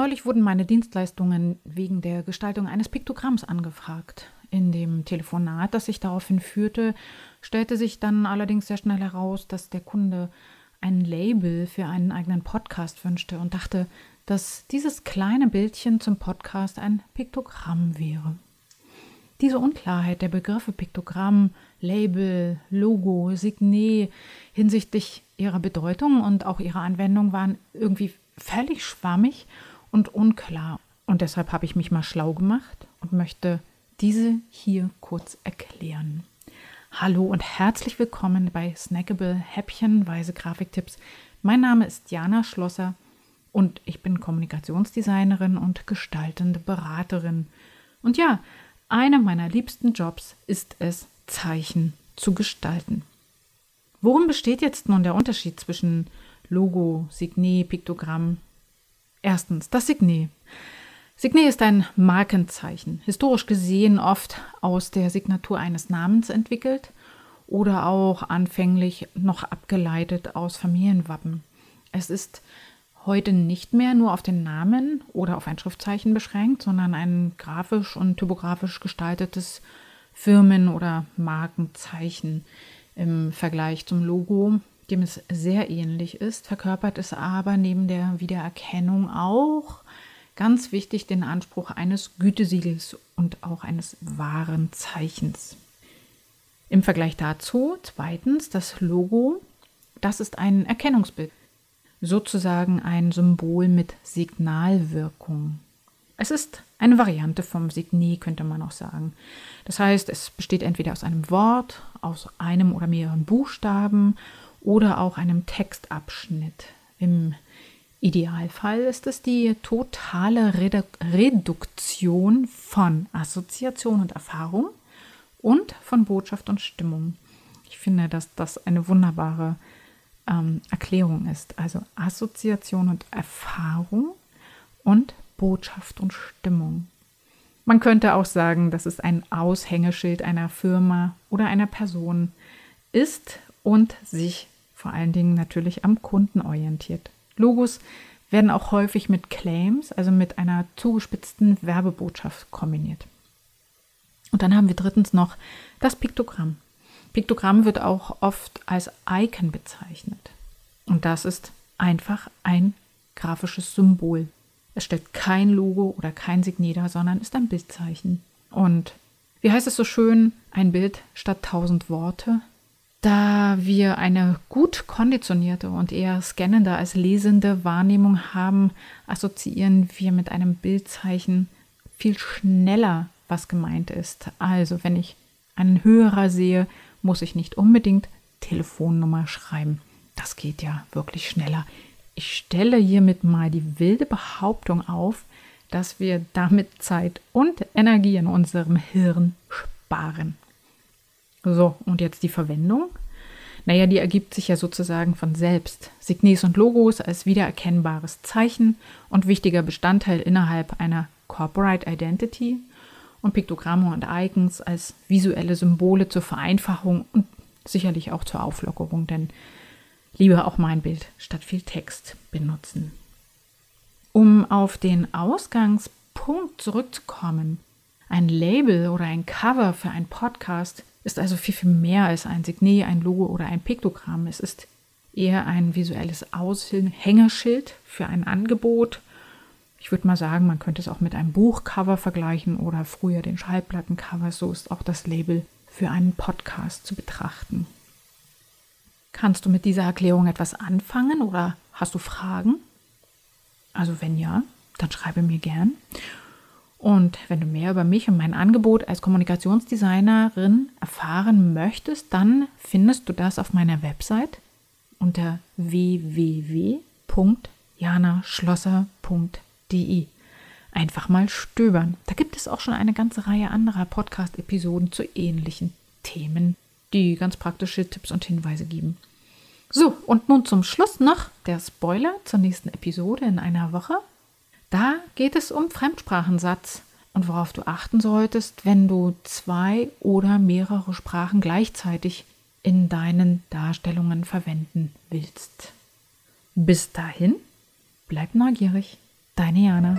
Neulich wurden meine Dienstleistungen wegen der Gestaltung eines Piktogramms angefragt. In dem Telefonat, das sich daraufhin führte, stellte sich dann allerdings sehr schnell heraus, dass der Kunde ein Label für einen eigenen Podcast wünschte und dachte, dass dieses kleine Bildchen zum Podcast ein Piktogramm wäre. Diese Unklarheit der Begriffe Piktogramm, Label, Logo, Signet hinsichtlich ihrer Bedeutung und auch ihrer Anwendung waren irgendwie völlig schwammig und unklar. Und deshalb habe ich mich mal schlau gemacht und möchte diese hier kurz erklären. Hallo und herzlich willkommen bei Snackable Häppchenweise Grafiktipps. Mein Name ist Jana Schlosser und ich bin Kommunikationsdesignerin und gestaltende Beraterin. Und ja, einer meiner liebsten Jobs ist es, Zeichen zu gestalten. Worum besteht jetzt nun der Unterschied zwischen Logo, Signet, Piktogramm? Erstens, das Signet. Signet ist ein Markenzeichen, historisch gesehen oft aus der Signatur eines Namens entwickelt oder auch anfänglich noch abgeleitet aus Familienwappen. Es ist heute nicht mehr nur auf den Namen oder auf ein Schriftzeichen beschränkt, sondern ein grafisch und typografisch gestaltetes Firmen- oder Markenzeichen im Vergleich zum Logo, dem es sehr ähnlich ist, verkörpert es aber neben der Wiedererkennung auch ganz wichtig den Anspruch eines Gütesiegels und auch eines wahren Zeichens. Im Vergleich dazu zweitens das Logo, das ist ein Erkennungsbild sozusagen ein Symbol mit Signalwirkung. Es ist eine Variante vom Signet, könnte man auch sagen. Das heißt, es besteht entweder aus einem Wort, aus einem oder mehreren Buchstaben oder auch einem Textabschnitt. Im Idealfall ist es die totale Redu Reduktion von Assoziation und Erfahrung und von Botschaft und Stimmung. Ich finde, dass das eine wunderbare ähm, Erklärung ist. Also Assoziation und Erfahrung und Botschaft und Stimmung. Man könnte auch sagen, dass es ein Aushängeschild einer Firma oder einer Person ist und sich vor allen Dingen natürlich am Kunden orientiert. Logos werden auch häufig mit Claims, also mit einer zugespitzten Werbebotschaft kombiniert. Und dann haben wir drittens noch das Piktogramm. Piktogramm wird auch oft als Icon bezeichnet. Und das ist einfach ein grafisches Symbol. Es stellt kein Logo oder kein Signet dar, sondern ist ein Bildzeichen. Und wie heißt es so schön, ein Bild statt tausend Worte? Da wir eine gut konditionierte und eher scannende als lesende Wahrnehmung haben, assoziieren wir mit einem Bildzeichen viel schneller, was gemeint ist. Also wenn ich einen Hörer sehe, muss ich nicht unbedingt Telefonnummer schreiben. Das geht ja wirklich schneller. Ich stelle hiermit mal die wilde Behauptung auf, dass wir damit Zeit und Energie in unserem Hirn sparen. So, und jetzt die Verwendung. Naja, die ergibt sich ja sozusagen von selbst. Signes und Logos als wiedererkennbares Zeichen und wichtiger Bestandteil innerhalb einer Corporate Identity und Piktogramme und Icons als visuelle Symbole zur Vereinfachung und sicherlich auch zur Auflockerung, denn lieber auch mein Bild statt viel Text benutzen. Um auf den Ausgangspunkt zurückzukommen, ein Label oder ein Cover für einen Podcast ist also viel, viel mehr als ein Signet, ein Logo oder ein Piktogramm. Es ist eher ein visuelles Aushängeschild für ein Angebot ich würde mal sagen, man könnte es auch mit einem Buchcover vergleichen oder früher den Schallplattencover. So ist auch das Label für einen Podcast zu betrachten. Kannst du mit dieser Erklärung etwas anfangen oder hast du Fragen? Also wenn ja, dann schreibe mir gern. Und wenn du mehr über mich und mein Angebot als Kommunikationsdesignerin erfahren möchtest, dann findest du das auf meiner Website unter www.janaschlosser.de. Einfach mal stöbern. Da gibt es auch schon eine ganze Reihe anderer Podcast-Episoden zu ähnlichen Themen, die ganz praktische Tipps und Hinweise geben. So, und nun zum Schluss noch der Spoiler zur nächsten Episode in einer Woche. Da geht es um Fremdsprachensatz und worauf du achten solltest, wenn du zwei oder mehrere Sprachen gleichzeitig in deinen Darstellungen verwenden willst. Bis dahin, bleib neugierig. Deine Jana.